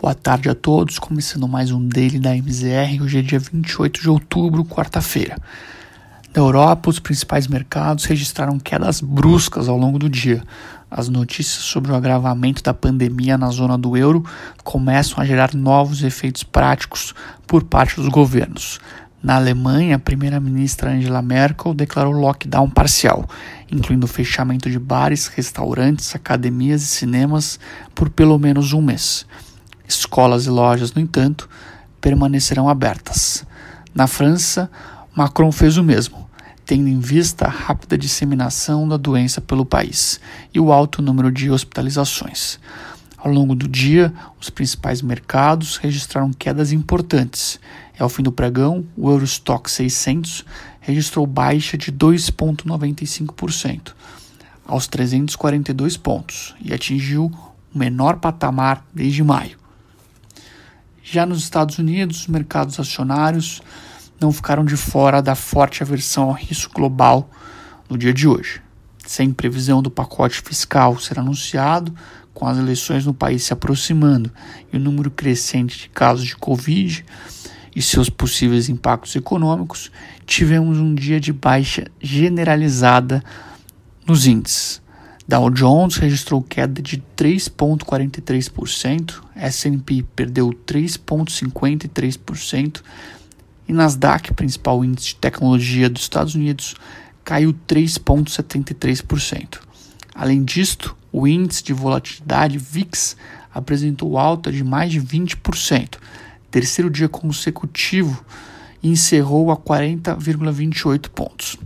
Boa tarde a todos, começando mais um Daily da MZR, hoje é dia 28 de outubro, quarta-feira. Na Europa, os principais mercados registraram quedas bruscas ao longo do dia. As notícias sobre o agravamento da pandemia na zona do euro começam a gerar novos efeitos práticos por parte dos governos. Na Alemanha, a primeira-ministra Angela Merkel declarou lockdown parcial, incluindo o fechamento de bares, restaurantes, academias e cinemas por pelo menos um mês. Escolas e lojas, no entanto, permanecerão abertas. Na França, Macron fez o mesmo, tendo em vista a rápida disseminação da doença pelo país e o alto número de hospitalizações. Ao longo do dia, os principais mercados registraram quedas importantes. É ao fim do pregão, o Eurostock 600 registrou baixa de 2,95%, aos 342 pontos, e atingiu o menor patamar desde maio. Já nos Estados Unidos, os mercados acionários não ficaram de fora da forte aversão ao risco global no dia de hoje. Sem previsão do pacote fiscal ser anunciado, com as eleições no país se aproximando e o número crescente de casos de Covid e seus possíveis impactos econômicos, tivemos um dia de baixa generalizada nos índices. Dow Jones registrou queda de 3,43%, S&P perdeu 3,53% e Nasdaq, principal índice de tecnologia dos Estados Unidos, caiu 3,73%. Além disto, o índice de volatilidade VIX apresentou alta de mais de 20%, terceiro dia consecutivo, e encerrou a 40,28 pontos.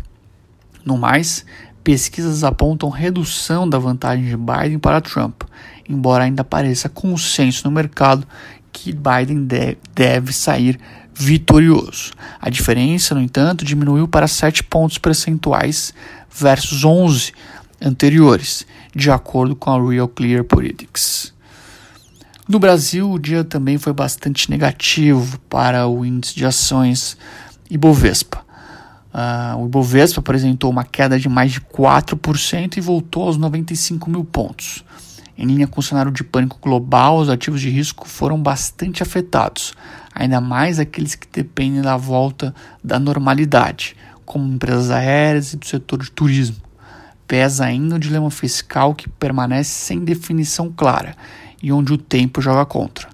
No mais, Pesquisas apontam redução da vantagem de Biden para Trump, embora ainda pareça consenso no mercado que Biden deve sair vitorioso. A diferença, no entanto, diminuiu para 7 pontos percentuais versus 11 anteriores, de acordo com a Real Clear Politics. No Brasil, o dia também foi bastante negativo para o índice de ações Ibovespa. Uh, o Ibovespa apresentou uma queda de mais de 4% e voltou aos 95 mil pontos. Em linha com o cenário de pânico global, os ativos de risco foram bastante afetados, ainda mais aqueles que dependem da volta da normalidade, como empresas aéreas e do setor de turismo. Pesa ainda o dilema fiscal que permanece sem definição clara e onde o tempo joga contra.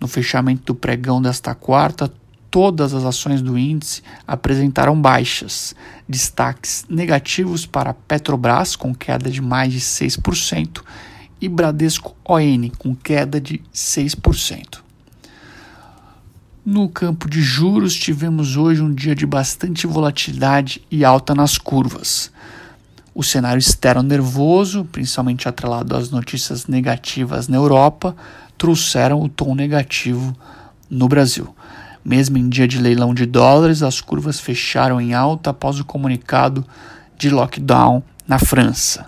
No fechamento do pregão desta quarta, todas as ações do índice apresentaram baixas, destaques negativos para Petrobras, com queda de mais de 6%, e Bradesco ON, com queda de 6%. No campo de juros, tivemos hoje um dia de bastante volatilidade e alta nas curvas. O cenário externo nervoso, principalmente atrelado às notícias negativas na Europa, trouxeram o tom negativo no Brasil. Mesmo em dia de leilão de dólares, as curvas fecharam em alta após o comunicado de lockdown na França.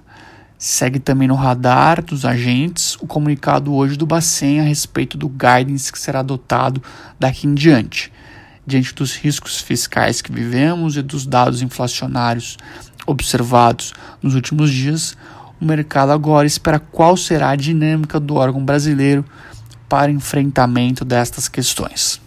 Segue também no radar dos agentes o comunicado hoje do Bacen a respeito do guidance que será adotado daqui em diante. Diante dos riscos fiscais que vivemos e dos dados inflacionários observados nos últimos dias, o mercado agora espera qual será a dinâmica do órgão brasileiro para enfrentamento destas questões.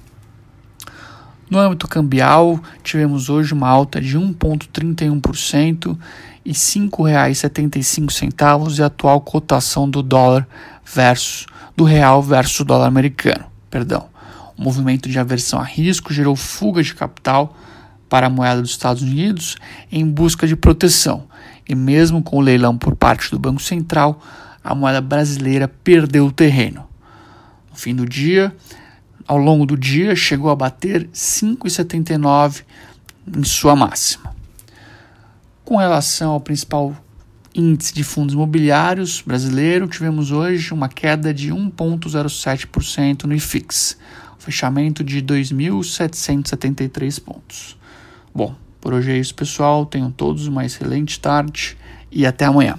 No âmbito cambial, tivemos hoje uma alta de 1,31% e R$ 5,75 e a atual cotação do dólar versus do real versus o dólar americano. Perdão. O movimento de aversão a risco gerou fuga de capital para a moeda dos Estados Unidos em busca de proteção. E mesmo com o leilão por parte do Banco Central, a moeda brasileira perdeu o terreno. No fim do dia, ao longo do dia chegou a bater 5,79 em sua máxima. Com relação ao principal índice de fundos imobiliários brasileiro, tivemos hoje uma queda de 1,07% no IFIX, fechamento de 2.773 pontos. Bom, por hoje é isso, pessoal. Tenham todos uma excelente tarde e até amanhã.